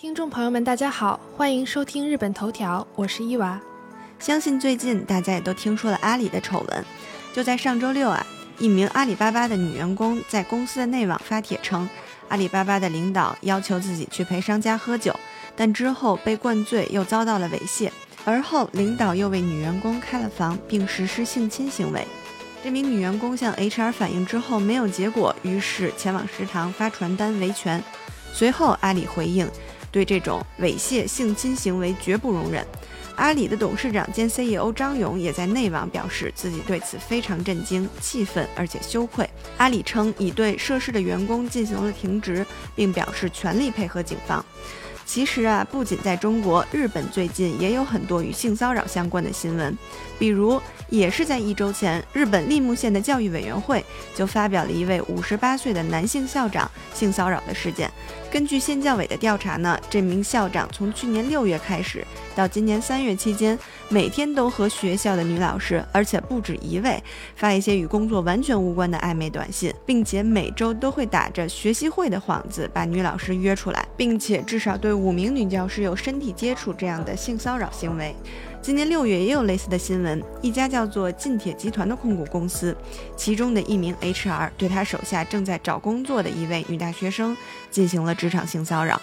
听众朋友们，大家好，欢迎收听日本头条，我是伊娃。相信最近大家也都听说了阿里的丑闻。就在上周六啊，一名阿里巴巴的女员工在公司的内网发帖称，阿里巴巴的领导要求自己去陪商家喝酒，但之后被灌醉又遭到了猥亵。而后领导又为女员工开了房，并实施性侵行为。这名女员工向 HR 反映之后没有结果，于是前往食堂发传单维权。随后阿里回应。对这种猥亵性侵行为绝不容忍。阿里的董事长兼 CEO 张勇也在内网表示，自己对此非常震惊、气愤，而且羞愧。阿里称已对涉事的员工进行了停职，并表示全力配合警方。其实啊，不仅在中国，日本最近也有很多与性骚扰相关的新闻。比如，也是在一周前，日本立木县的教育委员会就发表了一位五十八岁的男性校长性骚扰的事件。根据县教委的调查呢，这名校长从去年六月开始到今年三月期间，每天都和学校的女老师，而且不止一位，发一些与工作完全无关的暧昧短信，并且每周都会打着学习会的幌子把女老师约出来，并且至少对五名女教师有身体接触这样的性骚扰行为。今年六月也有类似的新闻，一家叫做近铁集团的控股公司，其中的一名 HR 对他手下正在找工作的一位女大学生进行了职场性骚扰，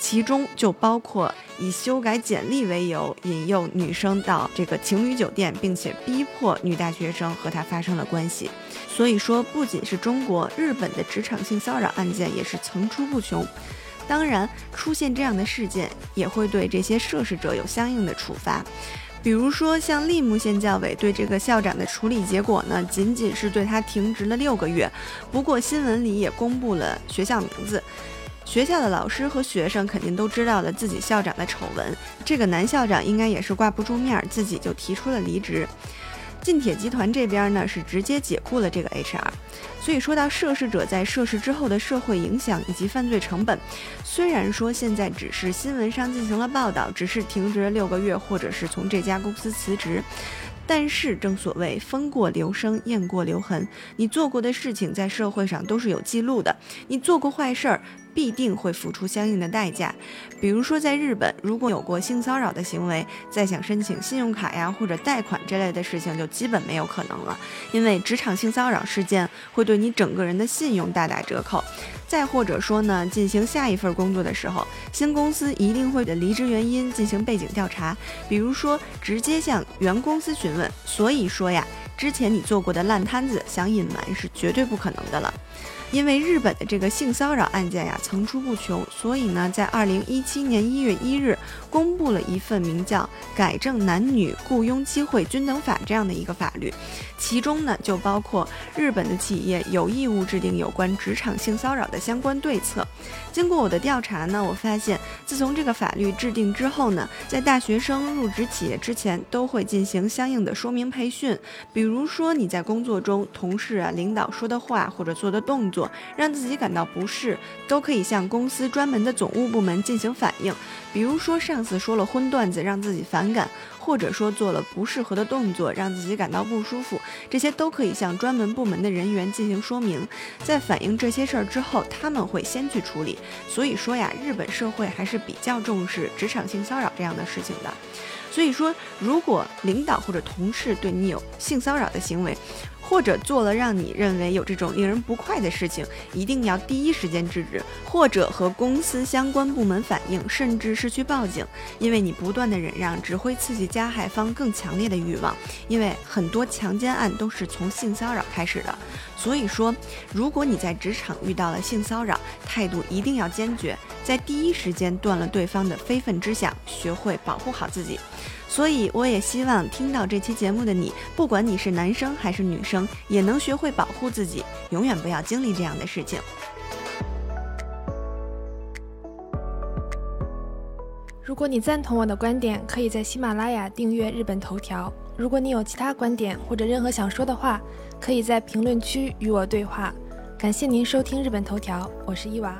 其中就包括以修改简历为由引诱女生到这个情侣酒店，并且逼迫女大学生和他发生了关系。所以说，不仅是中国，日本的职场性骚扰案件也是层出不穷。当然，出现这样的事件也会对这些涉事者有相应的处罚。比如说，像利木县教委对这个校长的处理结果呢，仅仅是对他停职了六个月。不过新闻里也公布了学校名字，学校的老师和学生肯定都知道了自己校长的丑闻。这个男校长应该也是挂不住面儿，自己就提出了离职。晋铁集团这边呢是直接解雇了这个 HR，所以说到涉事者在涉事之后的社会影响以及犯罪成本，虽然说现在只是新闻上进行了报道，只是停职了六个月，或者是从这家公司辞职。但是，正所谓风过留声，雁过留痕。你做过的事情在社会上都是有记录的。你做过坏事儿，必定会付出相应的代价。比如说，在日本，如果有过性骚扰的行为，再想申请信用卡呀或者贷款这类的事情，就基本没有可能了。因为职场性骚扰事件会对你整个人的信用大打折扣。再或者说呢，进行下一份工作的时候，新公司一定会的离职原因进行背景调查，比如说直接向原公司询问。所以说呀，之前你做过的烂摊子想隐瞒是绝对不可能的了。因为日本的这个性骚扰案件呀层出不穷，所以呢，在二零一七年一月一日公布了一份名叫《改正男女雇佣机会均等法》这样的一个法律，其中呢就包括日本的企业有义务制定有关职场性骚扰的相关对策。经过我的调查呢，我发现自从这个法律制定之后呢，在大学生入职企业之前都会进行相应的说明培训，比如说你在工作中同事啊、领导说的话或者做的动作作。让自己感到不适，都可以向公司专门的总务部门进行反映。比如说，上司说了荤段子，让自己反感，或者说做了不适合的动作，让自己感到不舒服，这些都可以向专门部门的人员进行说明。在反映这些事儿之后，他们会先去处理。所以说呀，日本社会还是比较重视职场性骚扰这样的事情的。所以说，如果领导或者同事对你有性骚扰的行为，或者做了让你认为有这种令人不快的事情，一定要第一时间制止，或者和公司相关部门反映，甚至是去报警。因为你不断的忍让，只会刺激加害方更强烈的欲望。因为很多强奸案都是从性骚扰开始的。所以说，如果你在职场遇到了性骚扰，态度一定要坚决，在第一时间断了对方的非分之想，学会保护好自己。所以，我也希望听到这期节目的你，不管你是男生还是女生，也能学会保护自己，永远不要经历这样的事情。如果你赞同我的观点，可以在喜马拉雅订阅日本头条。如果你有其他观点或者任何想说的话，可以在评论区与我对话。感谢您收听日本头条，我是伊娃。